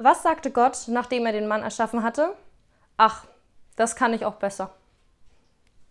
Was sagte Gott, nachdem er den Mann erschaffen hatte? Ach, das kann ich auch besser.